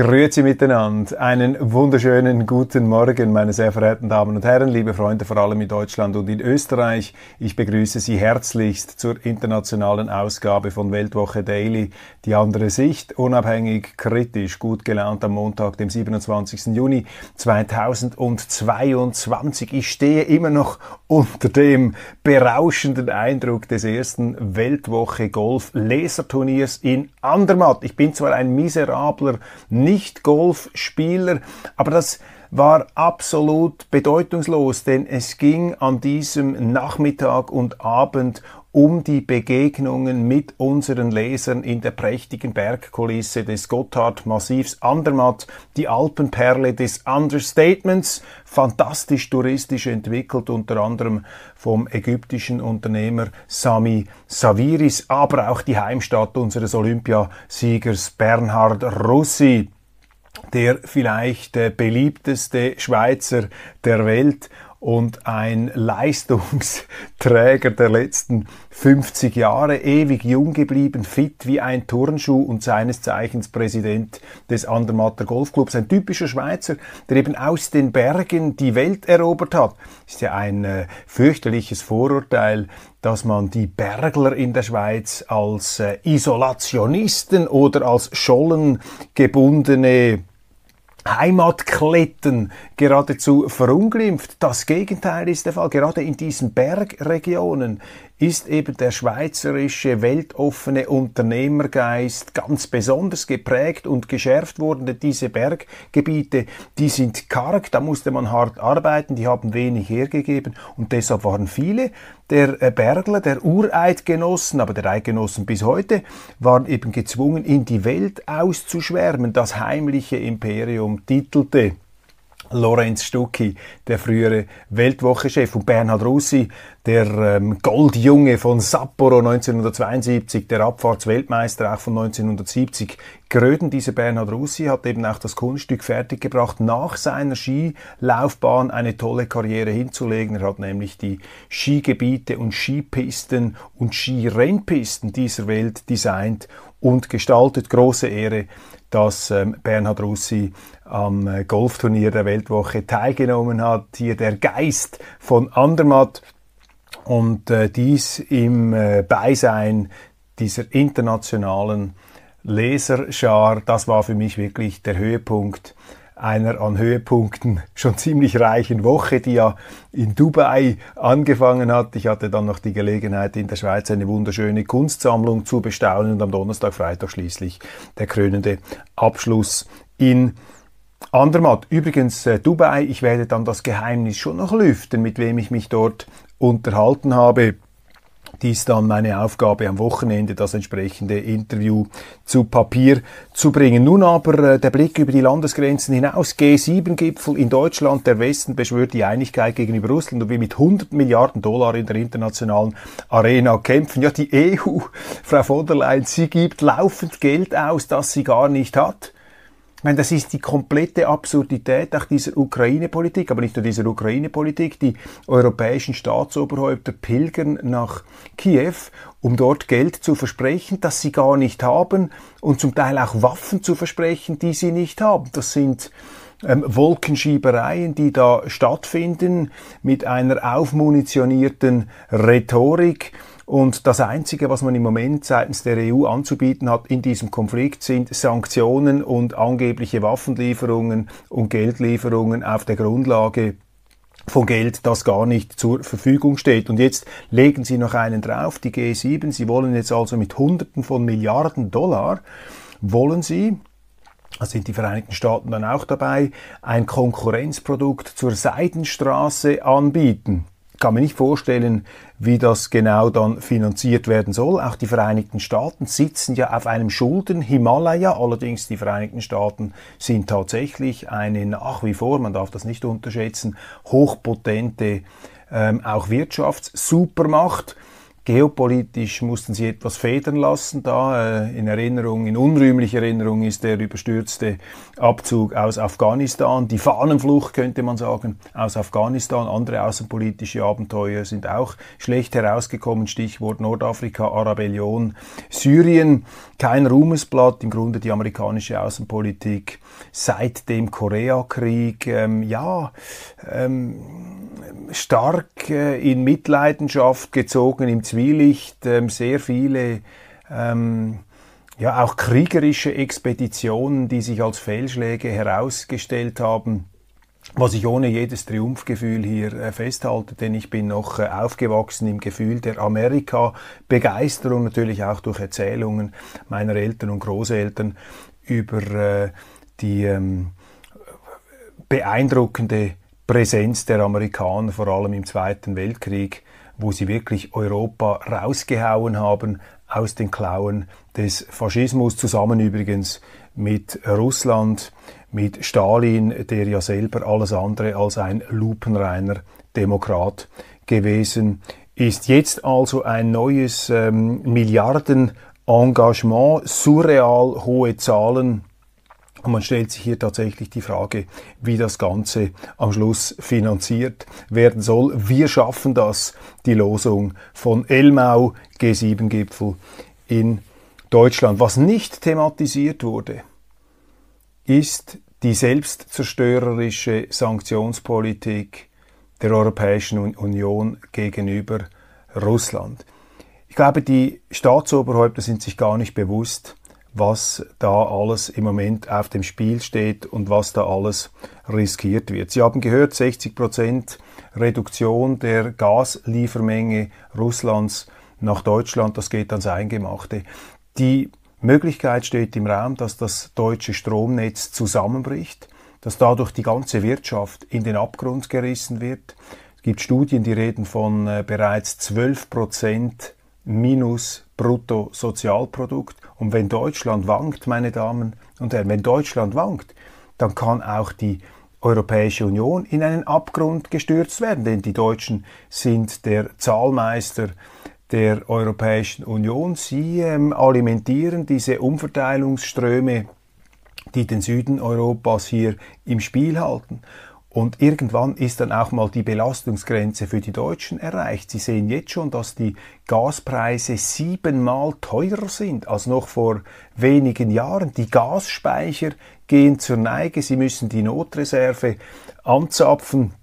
Grüezi miteinander. Einen wunderschönen guten Morgen, meine sehr verehrten Damen und Herren, liebe Freunde, vor allem in Deutschland und in Österreich. Ich begrüße Sie herzlichst zur internationalen Ausgabe von Weltwoche Daily. Die andere Sicht, unabhängig, kritisch, gut gelaunt am Montag, dem 27. Juni 2022. Ich stehe immer noch unter dem berauschenden Eindruck des ersten Weltwoche Golf Laserturniers in Andermatt. Ich bin zwar ein miserabler nicht-Golfspieler, aber das war absolut bedeutungslos, denn es ging an diesem Nachmittag und Abend um die Begegnungen mit unseren Lesern in der prächtigen Bergkulisse des Gotthard-Massivs Andermatt, die Alpenperle des Understatements, fantastisch touristisch entwickelt, unter anderem vom ägyptischen Unternehmer Sami Saviris, aber auch die Heimstatt unseres Olympiasiegers Bernhard Russi der vielleicht beliebteste Schweizer der Welt und ein Leistungsträger der letzten 50 Jahre, ewig jung geblieben, fit wie ein Turnschuh und seines Zeichens Präsident des Andermatter Golfclubs. Ein typischer Schweizer, der eben aus den Bergen die Welt erobert hat. Ist ja ein äh, fürchterliches Vorurteil, dass man die Bergler in der Schweiz als äh, Isolationisten oder als schollengebundene Heimatkletten geradezu verunglimpft. Das Gegenteil ist der Fall. Gerade in diesen Bergregionen ist eben der schweizerische weltoffene Unternehmergeist ganz besonders geprägt und geschärft worden. Denn diese Berggebiete, die sind karg, da musste man hart arbeiten, die haben wenig hergegeben und deshalb waren viele der äh, Bergler, der Ureidgenossen, aber der Eidgenossen bis heute, waren eben gezwungen, in die Welt auszuschwärmen. Das heimliche Imperium titelte Lorenz Stucki, der frühere Weltwochechef, und Bernhard Russi, der ähm, Goldjunge von Sapporo 1972, der Abfahrtsweltmeister auch von 1970. Gröden, dieser Bernhard Russi, hat eben auch das Kunststück fertiggebracht, nach seiner Skilaufbahn eine tolle Karriere hinzulegen. Er hat nämlich die Skigebiete und Skipisten und Skirennpisten dieser Welt designt und gestaltet. Große Ehre, dass ähm, Bernhard Russi am äh, Golfturnier der Weltwoche teilgenommen hat. Hier der Geist von Andermatt und äh, dies im äh, Beisein dieser internationalen Leserschar. Das war für mich wirklich der Höhepunkt einer an Höhepunkten schon ziemlich reichen Woche, die ja in Dubai angefangen hat. Ich hatte dann noch die Gelegenheit, in der Schweiz eine wunderschöne Kunstsammlung zu bestaunen und am Donnerstag, Freitag schließlich der krönende Abschluss in Andermatt. Übrigens, äh, Dubai, ich werde dann das Geheimnis schon noch lüften, mit wem ich mich dort unterhalten habe. Dies dann meine Aufgabe am Wochenende, das entsprechende Interview zu Papier zu bringen. Nun aber äh, der Blick über die Landesgrenzen hinaus. G7-Gipfel in Deutschland. Der Westen beschwört die Einigkeit gegenüber Russland und will mit 100 Milliarden Dollar in der internationalen Arena kämpfen. Ja, die EU, Frau von der Leyen, sie gibt laufend Geld aus, das sie gar nicht hat. Ich meine, das ist die komplette Absurdität auch dieser Ukraine-Politik, aber nicht nur dieser Ukraine-Politik. Die europäischen Staatsoberhäupter pilgern nach Kiew, um dort Geld zu versprechen, das sie gar nicht haben und zum Teil auch Waffen zu versprechen, die sie nicht haben. Das sind ähm, Wolkenschiebereien, die da stattfinden mit einer aufmunitionierten Rhetorik und das Einzige, was man im Moment seitens der EU anzubieten hat in diesem Konflikt, sind Sanktionen und angebliche Waffenlieferungen und Geldlieferungen auf der Grundlage von Geld, das gar nicht zur Verfügung steht. Und jetzt legen Sie noch einen drauf, die G7. Sie wollen jetzt also mit Hunderten von Milliarden Dollar, wollen Sie da sind die Vereinigten Staaten dann auch dabei, ein Konkurrenzprodukt zur Seidenstraße anbieten. Ich kann mir nicht vorstellen, wie das genau dann finanziert werden soll. Auch die Vereinigten Staaten sitzen ja auf einem Schulden-Himalaya. Allerdings die Vereinigten Staaten sind tatsächlich eine nach wie vor, man darf das nicht unterschätzen, hochpotente ähm, auch Wirtschaftssupermacht. Geopolitisch mussten sie etwas federn lassen. Da äh, in Erinnerung, in unrühmlicher Erinnerung ist der überstürzte Abzug aus Afghanistan, die Fahnenflucht könnte man sagen aus Afghanistan. Andere außenpolitische Abenteuer sind auch schlecht herausgekommen. Stichwort Nordafrika, Arabellion, Syrien. Kein Ruhmesblatt. Im Grunde die amerikanische Außenpolitik seit dem Koreakrieg. Ähm, ja. Ähm, stark äh, in Mitleidenschaft gezogen, im Zwielicht, ähm, sehr viele ähm, ja auch kriegerische Expeditionen, die sich als Fehlschläge herausgestellt haben. Was ich ohne jedes Triumphgefühl hier äh, festhalte, denn ich bin noch äh, aufgewachsen im Gefühl der Amerika-Begeisterung, natürlich auch durch Erzählungen meiner Eltern und Großeltern über die ähm, beeindruckende Präsenz der Amerikaner, vor allem im Zweiten Weltkrieg, wo sie wirklich Europa rausgehauen haben aus den Klauen des Faschismus, zusammen übrigens mit Russland, mit Stalin, der ja selber alles andere als ein lupenreiner Demokrat gewesen ist. Jetzt also ein neues ähm, Milliardenengagement, surreal hohe Zahlen und man stellt sich hier tatsächlich die Frage, wie das Ganze am Schluss finanziert werden soll. Wir schaffen das, die Losung von Elmau G7-Gipfel in Deutschland. Was nicht thematisiert wurde, ist die selbstzerstörerische Sanktionspolitik der Europäischen Union gegenüber Russland. Ich glaube, die Staatsoberhäupter sind sich gar nicht bewusst, was da alles im Moment auf dem Spiel steht und was da alles riskiert wird. Sie haben gehört, 60 Prozent Reduktion der Gasliefermenge Russlands nach Deutschland, das geht ans Eingemachte. Die Möglichkeit steht im Raum, dass das deutsche Stromnetz zusammenbricht, dass dadurch die ganze Wirtschaft in den Abgrund gerissen wird. Es gibt Studien, die reden von äh, bereits 12 Prozent minus Bruttosozialprodukt. Und wenn Deutschland wankt, meine Damen und Herren, wenn Deutschland wankt, dann kann auch die Europäische Union in einen Abgrund gestürzt werden, denn die Deutschen sind der Zahlmeister der Europäischen Union. Sie ähm, alimentieren diese Umverteilungsströme, die den Süden Europas hier im Spiel halten. Und irgendwann ist dann auch mal die Belastungsgrenze für die Deutschen erreicht. Sie sehen jetzt schon, dass die Gaspreise siebenmal teurer sind als noch vor wenigen Jahren. Die Gasspeicher gehen zur Neige. Sie müssen die Notreserve anzapfen.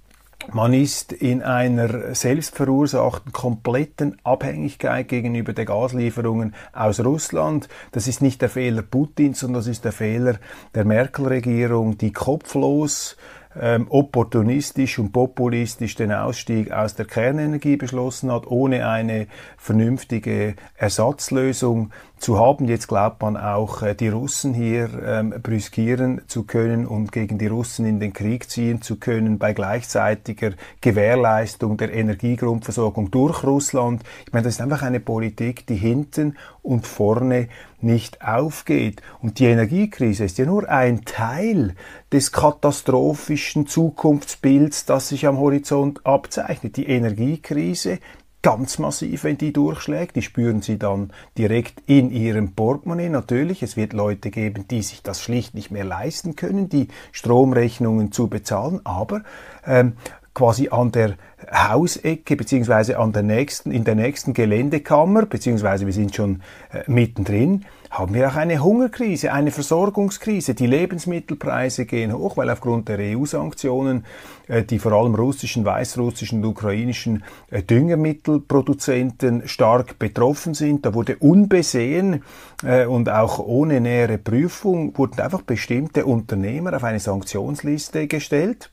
Man ist in einer selbstverursachten kompletten Abhängigkeit gegenüber der Gaslieferungen aus Russland. Das ist nicht der Fehler Putins, sondern das ist der Fehler der Merkel-Regierung, die kopflos ähm, opportunistisch und populistisch den Ausstieg aus der Kernenergie beschlossen hat, ohne eine vernünftige Ersatzlösung zu haben. Jetzt glaubt man auch, äh, die Russen hier ähm, brüskieren zu können und gegen die Russen in den Krieg ziehen zu können bei gleichzeitiger Gewährleistung der Energiegrundversorgung durch Russland. Ich meine, das ist einfach eine Politik, die hinten und vorne nicht aufgeht. Und die Energiekrise ist ja nur ein Teil des katastrophischen Zukunftsbilds, das sich am Horizont abzeichnet. Die Energiekrise ganz massiv, wenn die durchschlägt. Die spüren sie dann direkt in ihrem Portemonnaie. Natürlich, es wird Leute geben, die sich das schlicht nicht mehr leisten können, die Stromrechnungen zu bezahlen. Aber ähm, quasi an der Hausecke beziehungsweise an der nächsten, in der nächsten Geländekammer, beziehungsweise wir sind schon äh, mittendrin, haben wir auch eine Hungerkrise, eine Versorgungskrise. Die Lebensmittelpreise gehen hoch, weil aufgrund der EU-Sanktionen äh, die vor allem russischen, weißrussischen und ukrainischen äh, Düngemittelproduzenten stark betroffen sind. Da wurde unbesehen äh, und auch ohne nähere Prüfung wurden einfach bestimmte Unternehmer auf eine Sanktionsliste gestellt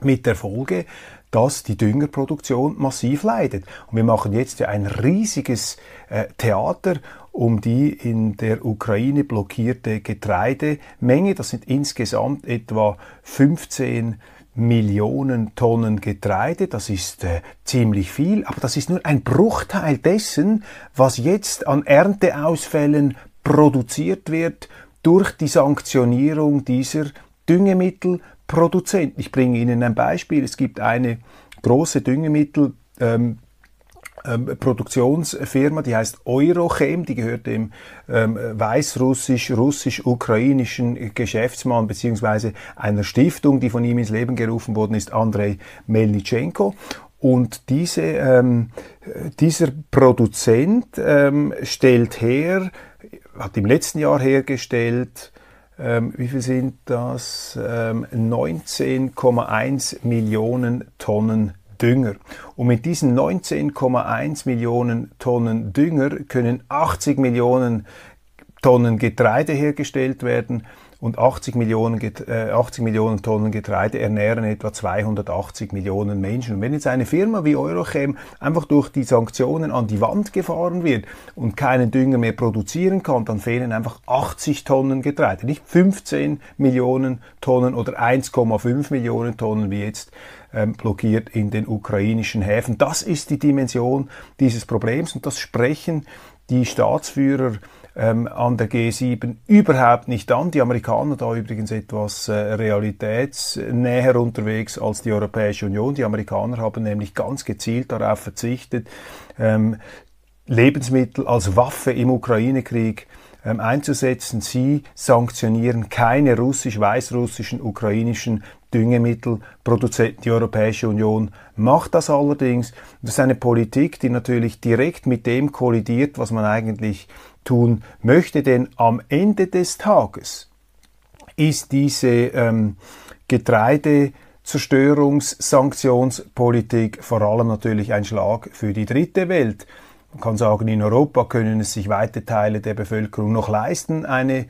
mit der Folge, dass die Düngerproduktion massiv leidet. Und wir machen jetzt ja ein riesiges äh, Theater um die in der Ukraine blockierte Getreidemenge. Das sind insgesamt etwa 15 Millionen Tonnen Getreide. Das ist äh, ziemlich viel, aber das ist nur ein Bruchteil dessen, was jetzt an Ernteausfällen produziert wird durch die Sanktionierung dieser Düngemittelproduzenten. Ich bringe Ihnen ein Beispiel. Es gibt eine große Düngemittel ähm, ähm, Produktionsfirma, die heißt Eurochem, die gehört dem ähm, weißrussisch-russisch-ukrainischen Geschäftsmann beziehungsweise einer Stiftung, die von ihm ins Leben gerufen worden ist, Andrei Melnitschenko. Und diese, ähm, dieser Produzent ähm, stellt her, hat im letzten Jahr hergestellt, ähm, wie viel sind das? 19,1 ähm, Millionen Tonnen Dünger. Und mit diesen 19,1 Millionen Tonnen Dünger können 80 Millionen Tonnen Getreide hergestellt werden und 80 Millionen, äh, 80 Millionen Tonnen Getreide ernähren etwa 280 Millionen Menschen. Und wenn jetzt eine Firma wie Eurochem einfach durch die Sanktionen an die Wand gefahren wird und keinen Dünger mehr produzieren kann, dann fehlen einfach 80 Tonnen Getreide, nicht 15 Millionen Tonnen oder 1,5 Millionen Tonnen wie jetzt ähm, blockiert in den ukrainischen Häfen. Das ist die Dimension dieses Problems und das sprechen die Staatsführer ähm, an der G7 überhaupt nicht an. Die Amerikaner da übrigens etwas äh, realitätsnäher unterwegs als die Europäische Union. Die Amerikaner haben nämlich ganz gezielt darauf verzichtet, ähm, Lebensmittel als Waffe im Ukraine-Krieg ähm, einzusetzen. Sie sanktionieren keine russisch-weißrussischen, ukrainischen Düngemittelproduzenten. Die Europäische Union macht das allerdings. Das ist eine Politik, die natürlich direkt mit dem kollidiert, was man eigentlich tun möchte, denn am Ende des Tages ist diese ähm, Getreidezerstörungssanktionspolitik vor allem natürlich ein Schlag für die dritte Welt. Man kann sagen, in Europa können es sich weite Teile der Bevölkerung noch leisten, eine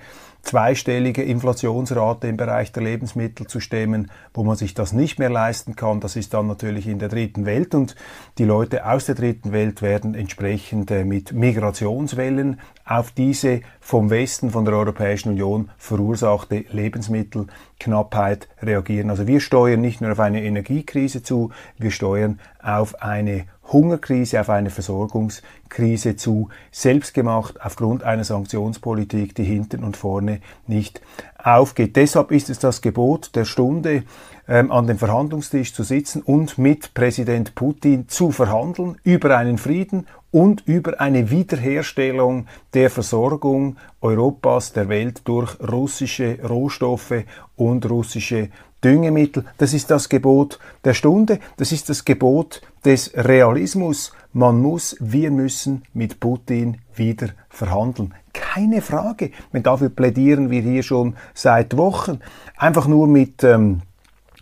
zweistellige Inflationsrate im Bereich der Lebensmittel zu stemmen, wo man sich das nicht mehr leisten kann. Das ist dann natürlich in der dritten Welt und die Leute aus der dritten Welt werden entsprechend äh, mit Migrationswellen auf diese vom Westen, von der Europäischen Union verursachte Lebensmittelknappheit reagieren. Also wir steuern nicht nur auf eine Energiekrise zu, wir steuern auf eine Hungerkrise, auf eine Versorgungskrise zu, selbstgemacht aufgrund einer Sanktionspolitik, die hinten und vorne nicht aufgeht. Deshalb ist es das Gebot der Stunde, ähm, an dem Verhandlungstisch zu sitzen und mit Präsident Putin zu verhandeln über einen Frieden und über eine Wiederherstellung der Versorgung Europas, der Welt durch russische Rohstoffe und russische Düngemittel. Das ist das Gebot der Stunde, das ist das Gebot des Realismus. Man muss, wir müssen mit Putin wieder verhandeln. Keine Frage. Dafür plädieren wir hier schon seit Wochen. Einfach nur mit ähm,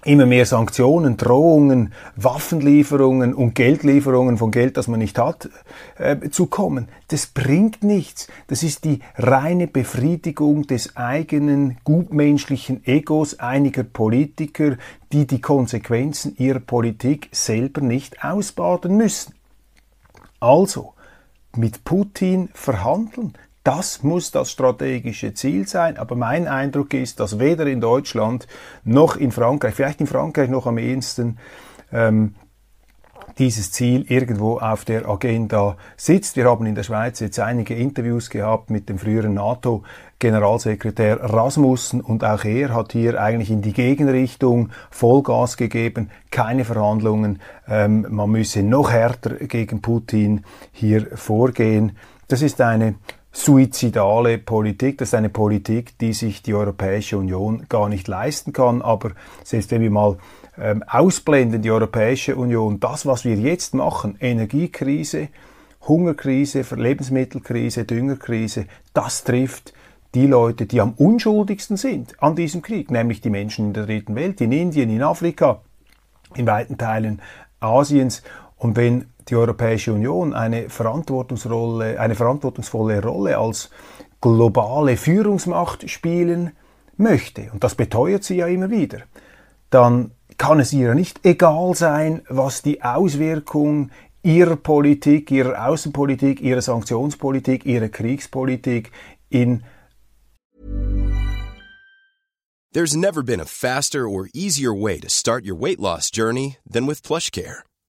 immer mehr Sanktionen, Drohungen, Waffenlieferungen und Geldlieferungen von Geld, das man nicht hat, äh, zu kommen. Das bringt nichts. Das ist die reine Befriedigung des eigenen gutmenschlichen Egos einiger Politiker, die die Konsequenzen ihrer Politik selber nicht ausbaden müssen. Also, mit Putin verhandeln, das muss das strategische Ziel sein. Aber mein Eindruck ist, dass weder in Deutschland noch in Frankreich, vielleicht in Frankreich noch am ehesten, ähm, dieses Ziel irgendwo auf der Agenda sitzt. Wir haben in der Schweiz jetzt einige Interviews gehabt mit dem früheren NATO-Generalsekretär Rasmussen und auch er hat hier eigentlich in die Gegenrichtung Vollgas gegeben, keine Verhandlungen, ähm, man müsse noch härter gegen Putin hier vorgehen. Das ist eine suizidale Politik. Das ist eine Politik, die sich die Europäische Union gar nicht leisten kann. Aber selbst wenn wir mal ähm, ausblenden, die Europäische Union, das, was wir jetzt machen, Energiekrise, Hungerkrise, Lebensmittelkrise, Düngerkrise, das trifft die Leute, die am unschuldigsten sind an diesem Krieg, nämlich die Menschen in der dritten Welt, in Indien, in Afrika, in weiten Teilen Asiens. Und wenn die Europäische Union eine Verantwortungsrolle, eine verantwortungsvolle Rolle als globale Führungsmacht spielen möchte, und das beteuert sie ja immer wieder, dann kann es ihr nicht egal sein, was die Auswirkung ihrer Politik, ihrer Außenpolitik, ihrer Sanktionspolitik, ihrer Kriegspolitik in There's never been a faster or easier way to start your weight loss journey than with PlushCare.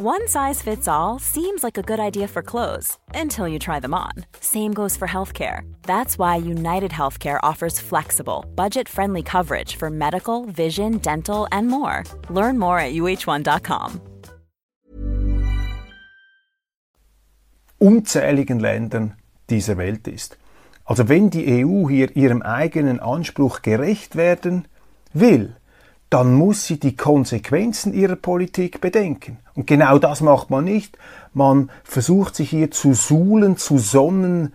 One size fits all seems like a good idea for clothes until you try them on. Same goes for healthcare. That's why United Healthcare offers flexible, budget-friendly coverage for medical, vision, dental, and more. Learn more at uh1.com. Unzähligen Ländern dieser Welt ist. Also wenn die EU hier ihrem eigenen Anspruch gerecht werden will, dann muss sie die Konsequenzen ihrer Politik bedenken. Und genau das macht man nicht. Man versucht sich hier zu suhlen, zu sonnen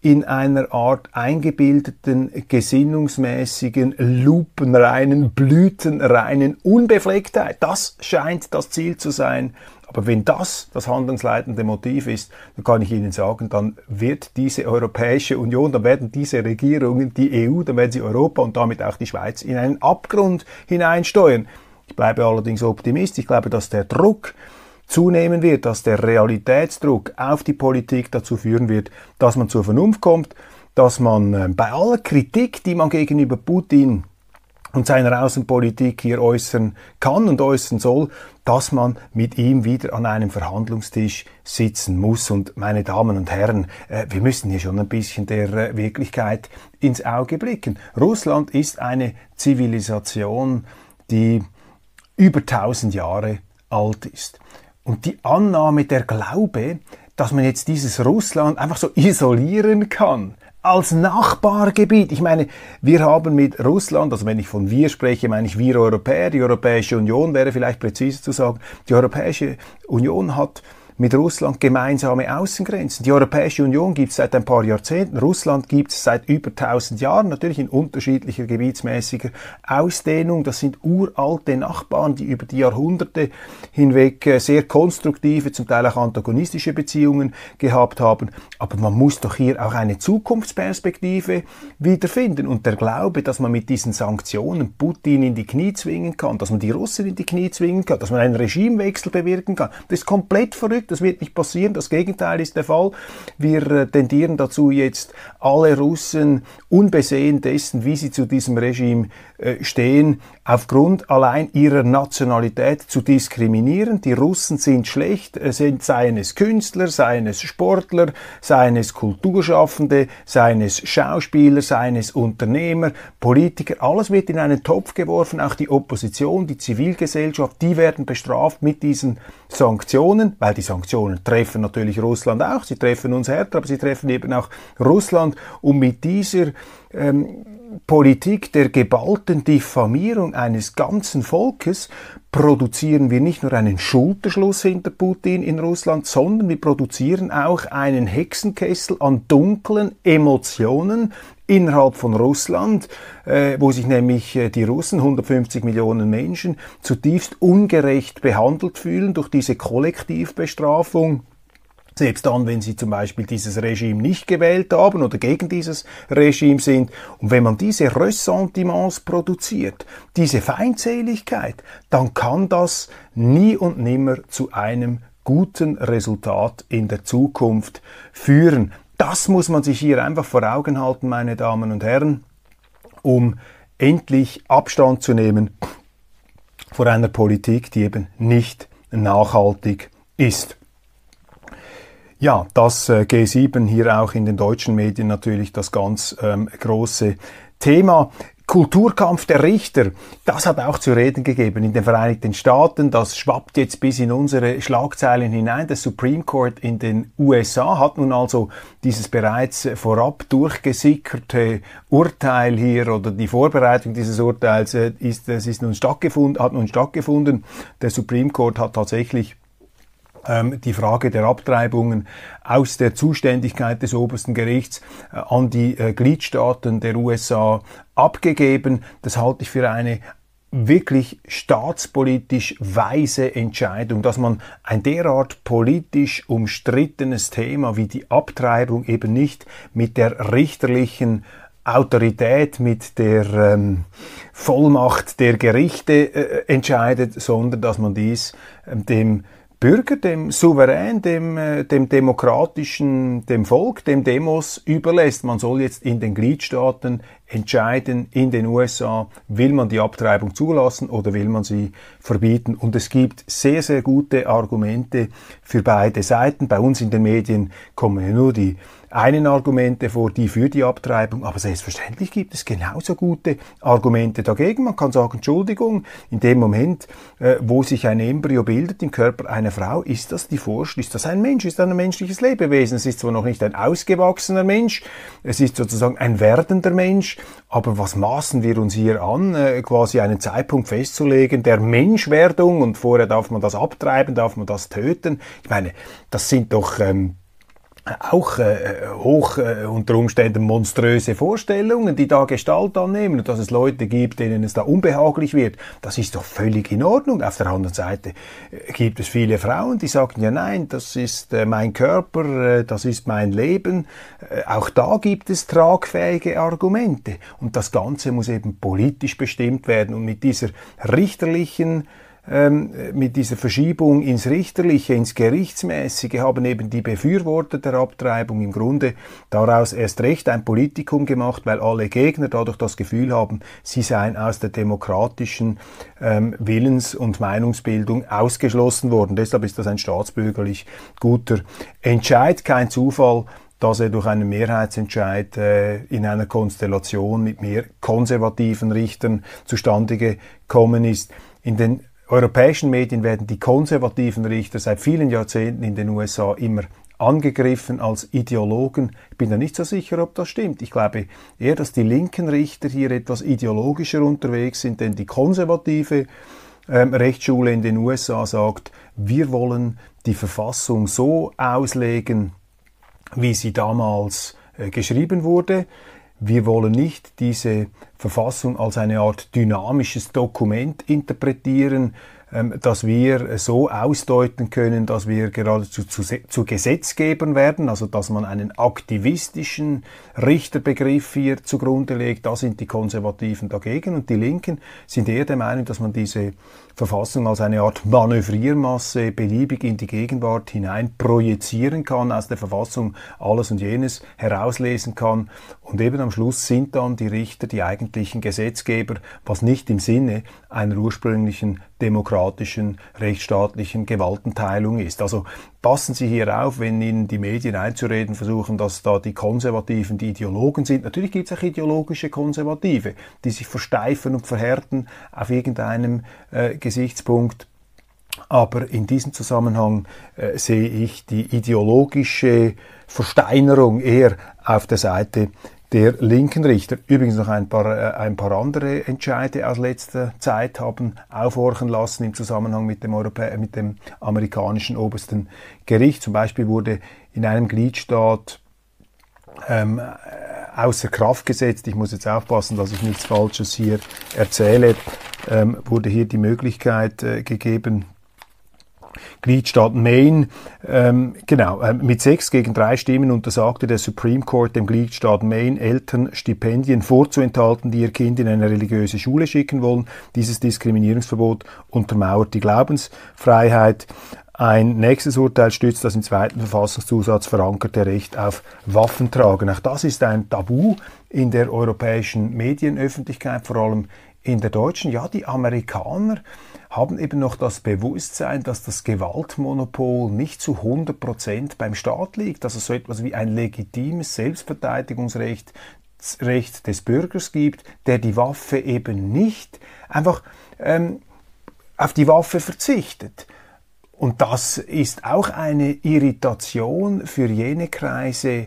in einer Art eingebildeten, gesinnungsmäßigen, lupenreinen, blütenreinen Unbeflecktheit. Das scheint das Ziel zu sein aber wenn das das handlungsleitende Motiv ist, dann kann ich Ihnen sagen, dann wird diese Europäische Union, dann werden diese Regierungen, die EU, dann werden sie Europa und damit auch die Schweiz in einen Abgrund hineinsteuern. Ich bleibe allerdings Optimist. Ich glaube, dass der Druck zunehmen wird, dass der Realitätsdruck auf die Politik dazu führen wird, dass man zur Vernunft kommt, dass man äh, bei aller Kritik, die man gegenüber Putin und seiner Außenpolitik hier äußern kann und äußern soll, dass man mit ihm wieder an einem Verhandlungstisch sitzen muss. Und meine Damen und Herren, äh, wir müssen hier schon ein bisschen der äh, Wirklichkeit ins Auge blicken. Russland ist eine Zivilisation, die über tausend Jahre alt ist. Und die Annahme, der Glaube, dass man jetzt dieses Russland einfach so isolieren kann, als Nachbargebiet. Ich meine, wir haben mit Russland, also wenn ich von wir spreche, meine ich wir Europäer, die Europäische Union wäre vielleicht präziser zu sagen, die Europäische Union hat mit Russland gemeinsame Außengrenzen. Die Europäische Union gibt es seit ein paar Jahrzehnten, Russland gibt es seit über 1000 Jahren, natürlich in unterschiedlicher gebietsmäßiger Ausdehnung. Das sind uralte Nachbarn, die über die Jahrhunderte hinweg äh, sehr konstruktive, zum Teil auch antagonistische Beziehungen gehabt haben. Aber man muss doch hier auch eine Zukunftsperspektive wiederfinden. Und der Glaube, dass man mit diesen Sanktionen Putin in die Knie zwingen kann, dass man die Russen in die Knie zwingen kann, dass man einen Regimewechsel bewirken kann, das ist komplett verrückt. Das wird nicht passieren. Das Gegenteil ist der Fall. Wir äh, tendieren dazu jetzt alle Russen unbesehen dessen, wie sie zu diesem Regime äh, stehen, aufgrund allein ihrer Nationalität zu diskriminieren. Die Russen sind schlecht, äh, sind, seien es Künstler, seien es Sportler, seien es Kulturschaffende, seien es Schauspieler, seien es Unternehmer, Politiker. Alles wird in einen Topf geworfen, auch die Opposition, die Zivilgesellschaft, die werden bestraft mit diesen Sanktionen, weil die Sanktionen treffen natürlich Russland auch, sie treffen uns härter, aber sie treffen eben auch Russland. Und mit dieser ähm, Politik der geballten Diffamierung eines ganzen Volkes produzieren wir nicht nur einen Schulterschluss hinter Putin in Russland, sondern wir produzieren auch einen Hexenkessel an dunklen Emotionen innerhalb von Russland, äh, wo sich nämlich äh, die Russen, 150 Millionen Menschen, zutiefst ungerecht behandelt fühlen durch diese Kollektivbestrafung selbst dann, wenn sie zum Beispiel dieses Regime nicht gewählt haben oder gegen dieses Regime sind. Und wenn man diese Ressentiments produziert, diese Feindseligkeit, dann kann das nie und nimmer zu einem guten Resultat in der Zukunft führen. Das muss man sich hier einfach vor Augen halten, meine Damen und Herren, um endlich Abstand zu nehmen vor einer Politik, die eben nicht nachhaltig ist. Ja, das äh, G7 hier auch in den deutschen Medien natürlich das ganz ähm, große Thema. Kulturkampf der Richter, das hat auch zu reden gegeben in den Vereinigten Staaten. Das schwappt jetzt bis in unsere Schlagzeilen hinein. Der Supreme Court in den USA hat nun also dieses bereits vorab durchgesickerte Urteil hier oder die Vorbereitung dieses Urteils äh, ist, es ist nun stattgefunden, hat nun stattgefunden. Der Supreme Court hat tatsächlich die Frage der Abtreibungen aus der Zuständigkeit des obersten Gerichts äh, an die äh, Gliedstaaten der USA abgegeben. Das halte ich für eine wirklich staatspolitisch weise Entscheidung, dass man ein derart politisch umstrittenes Thema wie die Abtreibung eben nicht mit der richterlichen Autorität, mit der ähm, Vollmacht der Gerichte äh, entscheidet, sondern dass man dies ähm, dem Bürger, dem Souverän, dem, äh, dem demokratischen, dem Volk, dem Demos überlässt. Man soll jetzt in den Gliedstaaten entscheiden, in den USA, will man die Abtreibung zulassen oder will man sie verbieten. Und es gibt sehr, sehr gute Argumente für beide Seiten. Bei uns in den Medien kommen ja nur die einen Argumente vor, die für die Abtreibung, aber selbstverständlich gibt es genauso gute Argumente dagegen. Man kann sagen, Entschuldigung, in dem Moment, äh, wo sich ein Embryo bildet im Körper einer Frau, ist das die Vorstellung, ist das ein Mensch, ist das ein menschliches Lebewesen. Es ist zwar noch nicht ein ausgewachsener Mensch, es ist sozusagen ein werdender Mensch, aber was maßen wir uns hier an, äh, quasi einen Zeitpunkt festzulegen der Menschwerdung und vorher darf man das abtreiben, darf man das töten? Ich meine, das sind doch ähm, auch äh, hoch äh, unter Umständen monströse Vorstellungen, die da Gestalt annehmen und dass es Leute gibt, denen es da unbehaglich wird, das ist doch völlig in Ordnung. Auf der anderen Seite äh, gibt es viele Frauen, die sagen, ja nein, das ist äh, mein Körper, äh, das ist mein Leben. Äh, auch da gibt es tragfähige Argumente und das Ganze muss eben politisch bestimmt werden und mit dieser richterlichen ähm, mit dieser Verschiebung ins Richterliche, ins Gerichtsmäßige haben eben die Befürworter der Abtreibung im Grunde daraus erst recht ein Politikum gemacht, weil alle Gegner dadurch das Gefühl haben, sie seien aus der demokratischen ähm, Willens- und Meinungsbildung ausgeschlossen worden. Deshalb ist das ein staatsbürgerlich guter Entscheid, kein Zufall, dass er durch einen Mehrheitsentscheid äh, in einer Konstellation mit mehr konservativen Richtern zustande gekommen ist. In den europäischen Medien werden die konservativen Richter seit vielen Jahrzehnten in den USA immer angegriffen als Ideologen. Ich bin da nicht so sicher, ob das stimmt. Ich glaube eher, dass die linken Richter hier etwas ideologischer unterwegs sind, denn die konservative ähm, Rechtsschule in den USA sagt, wir wollen die Verfassung so auslegen, wie sie damals äh, geschrieben wurde. Wir wollen nicht diese Verfassung als eine Art dynamisches Dokument interpretieren, ähm, dass wir so ausdeuten können, dass wir geradezu zu, zu Gesetzgebern werden, also dass man einen aktivistischen Richterbegriff hier zugrunde legt. Da sind die Konservativen dagegen und die Linken sind eher der Meinung, dass man diese Verfassung als eine Art Manövriermasse beliebig in die Gegenwart hinein projizieren kann, aus der Verfassung alles und jenes herauslesen kann. Und eben am Schluss sind dann die Richter die eigentlichen Gesetzgeber, was nicht im Sinne einer ursprünglichen demokratischen, rechtsstaatlichen Gewaltenteilung ist. Also passen Sie hier auf, wenn Ihnen die Medien einzureden versuchen, dass da die Konservativen die Ideologen sind. Natürlich gibt es auch ideologische Konservative, die sich versteifen und verhärten auf irgendeinem äh, Gesichtspunkt. Aber in diesem Zusammenhang äh, sehe ich die ideologische Versteinerung eher auf der Seite der linken Richter. Übrigens noch ein paar, äh, ein paar andere Entscheide aus letzter Zeit haben aufhorchen lassen im Zusammenhang mit dem, Europä mit dem amerikanischen obersten Gericht. Zum Beispiel wurde in einem Gliedstaat ähm, außer Kraft gesetzt, ich muss jetzt aufpassen, dass ich nichts Falsches hier erzähle, ähm, wurde hier die Möglichkeit äh, gegeben, Gliedstaat Maine. Ähm, genau, äh, mit sechs gegen drei Stimmen untersagte der Supreme Court dem Gliedstaat Maine Eltern Stipendien vorzuenthalten, die ihr Kind in eine religiöse Schule schicken wollen. Dieses Diskriminierungsverbot untermauert die Glaubensfreiheit. Ein nächstes Urteil stützt das im zweiten Verfassungszusatz verankerte Recht auf Waffentragen. Auch das ist ein Tabu in der europäischen Medienöffentlichkeit, vor allem in der deutschen. Ja, die Amerikaner haben eben noch das Bewusstsein, dass das Gewaltmonopol nicht zu 100 Prozent beim Staat liegt, dass es so etwas wie ein legitimes Selbstverteidigungsrecht Recht des Bürgers gibt, der die Waffe eben nicht einfach ähm, auf die Waffe verzichtet. Und das ist auch eine Irritation für jene Kreise,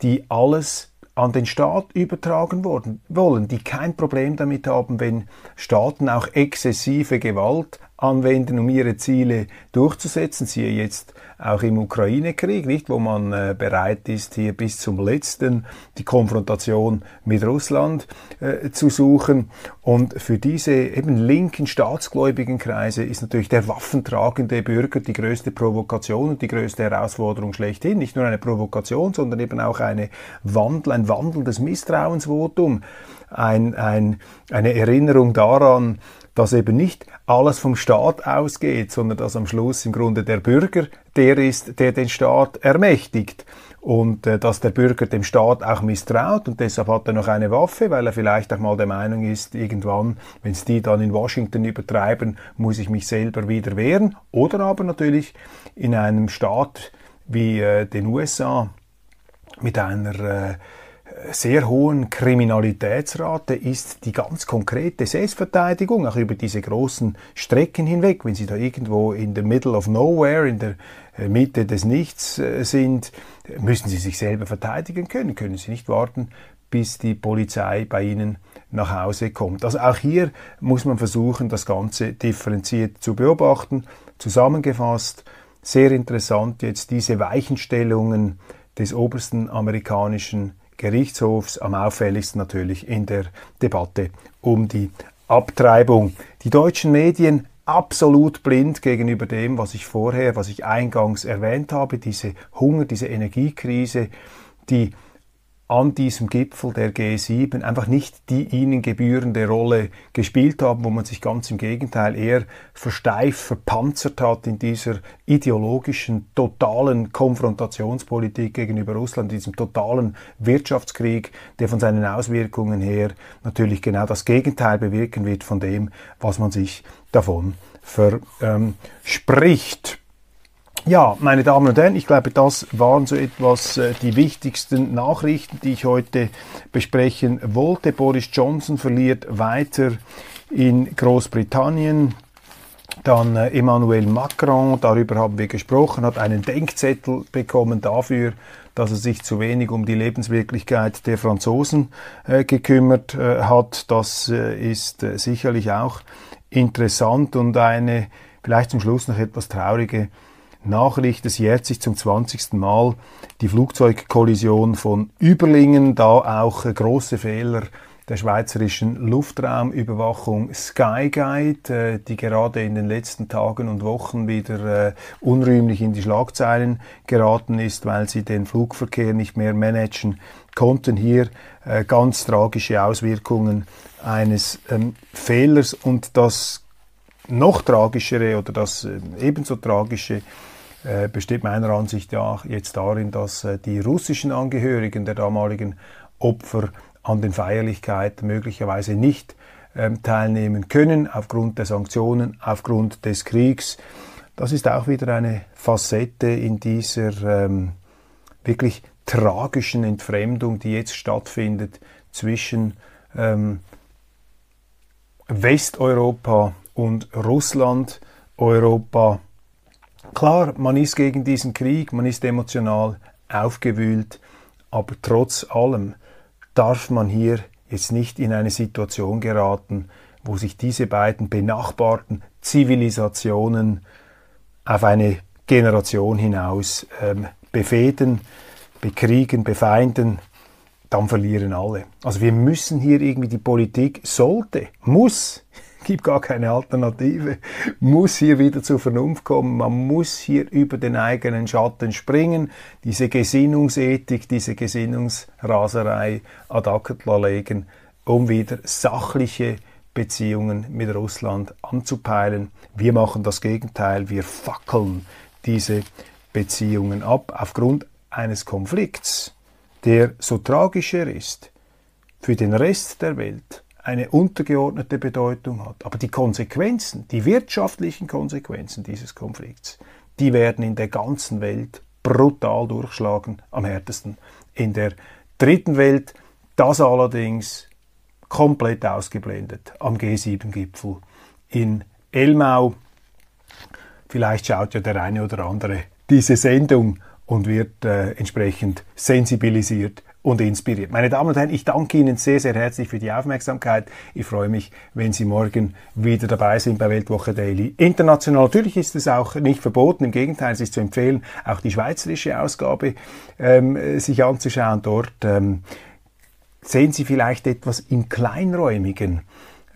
die alles an den Staat übertragen worden, wollen, die kein Problem damit haben, wenn Staaten auch exzessive Gewalt anwenden, um ihre Ziele durchzusetzen. Siehe jetzt auch im Ukraine-Krieg, nicht, wo man äh, bereit ist, hier bis zum letzten die Konfrontation mit Russland äh, zu suchen. Und für diese eben linken staatsgläubigen Kreise ist natürlich der waffentragende Bürger die größte Provokation und die größte Herausforderung schlechthin. Nicht nur eine Provokation, sondern eben auch eine Wandel, ein wandelndes Misstrauensvotum, ein, ein, eine Erinnerung daran, dass eben nicht alles vom Staat ausgeht, sondern dass am Schluss im Grunde der Bürger der ist, der den Staat ermächtigt und äh, dass der Bürger dem Staat auch misstraut und deshalb hat er noch eine Waffe, weil er vielleicht auch mal der Meinung ist, irgendwann, wenn es die dann in Washington übertreiben, muss ich mich selber wieder wehren. Oder aber natürlich in einem Staat wie äh, den USA mit einer äh, sehr hohen Kriminalitätsrate ist die ganz konkrete Selbstverteidigung, auch über diese großen Strecken hinweg. Wenn Sie da irgendwo in the middle of nowhere, in der äh, Mitte des Nichts äh, sind, müssen Sie sich selber verteidigen können, können Sie nicht warten, bis die Polizei bei Ihnen nach Hause kommt. Also auch hier muss man versuchen, das Ganze differenziert zu beobachten. Zusammengefasst, sehr interessant jetzt diese Weichenstellungen des obersten amerikanischen Gerichtshofs, am auffälligsten natürlich in der Debatte um die Abtreibung. Die deutschen Medien absolut blind gegenüber dem, was ich vorher, was ich eingangs erwähnt habe, diese Hunger, diese Energiekrise, die an diesem Gipfel der G7 einfach nicht die ihnen gebührende Rolle gespielt haben, wo man sich ganz im Gegenteil eher versteift, verpanzert hat in dieser ideologischen, totalen Konfrontationspolitik gegenüber Russland, diesem totalen Wirtschaftskrieg, der von seinen Auswirkungen her natürlich genau das Gegenteil bewirken wird von dem, was man sich davon verspricht. Ja, meine Damen und Herren, ich glaube, das waren so etwas äh, die wichtigsten Nachrichten, die ich heute besprechen wollte. Boris Johnson verliert weiter in Großbritannien. Dann äh, Emmanuel Macron, darüber haben wir gesprochen, hat einen Denkzettel bekommen dafür, dass er sich zu wenig um die Lebenswirklichkeit der Franzosen äh, gekümmert äh, hat. Das äh, ist äh, sicherlich auch interessant und eine vielleicht zum Schluss noch etwas traurige Nachricht, es jährt sich zum 20. Mal die Flugzeugkollision von Überlingen, da auch äh, große Fehler der schweizerischen Luftraumüberwachung Skyguide, äh, die gerade in den letzten Tagen und Wochen wieder äh, unrühmlich in die Schlagzeilen geraten ist, weil sie den Flugverkehr nicht mehr managen konnten. Hier ganz tragische Auswirkungen eines ähm, Fehlers und das noch tragischere oder das ebenso tragische äh, besteht meiner Ansicht nach jetzt darin, dass äh, die russischen Angehörigen der damaligen Opfer an den Feierlichkeiten möglicherweise nicht ähm, teilnehmen können aufgrund der Sanktionen, aufgrund des Kriegs. Das ist auch wieder eine Facette in dieser ähm, wirklich tragischen Entfremdung, die jetzt stattfindet zwischen ähm, Westeuropa und Russland. Europa Klar, man ist gegen diesen Krieg, man ist emotional aufgewühlt, aber trotz allem darf man hier jetzt nicht in eine Situation geraten, wo sich diese beiden benachbarten Zivilisationen auf eine Generation hinaus ähm, befehden, bekriegen, befeinden, dann verlieren alle. Also wir müssen hier irgendwie die Politik sollte, muss gibt gar keine Alternative, muss hier wieder zur Vernunft kommen, man muss hier über den eigenen Schatten springen, diese Gesinnungsethik, diese Gesinnungsraserei ad acta legen, um wieder sachliche Beziehungen mit Russland anzupeilen. Wir machen das Gegenteil, wir fackeln diese Beziehungen ab aufgrund eines Konflikts, der so tragischer ist für den Rest der Welt eine untergeordnete Bedeutung hat. Aber die Konsequenzen, die wirtschaftlichen Konsequenzen dieses Konflikts, die werden in der ganzen Welt brutal durchschlagen, am härtesten in der dritten Welt. Das allerdings komplett ausgeblendet am G7-Gipfel in Elmau. Vielleicht schaut ja der eine oder andere diese Sendung und wird äh, entsprechend sensibilisiert und inspiriert. Meine Damen und Herren, ich danke Ihnen sehr, sehr herzlich für die Aufmerksamkeit. Ich freue mich, wenn Sie morgen wieder dabei sind bei Weltwoche Daily International. Natürlich ist es auch nicht verboten, im Gegenteil, es ist zu empfehlen, auch die schweizerische Ausgabe ähm, sich anzuschauen. Dort ähm, sehen Sie vielleicht etwas im Kleinräumigen,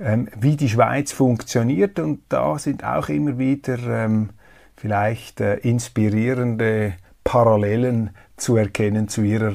ähm, wie die Schweiz funktioniert und da sind auch immer wieder ähm, vielleicht äh, inspirierende Parallelen zu erkennen zu ihrer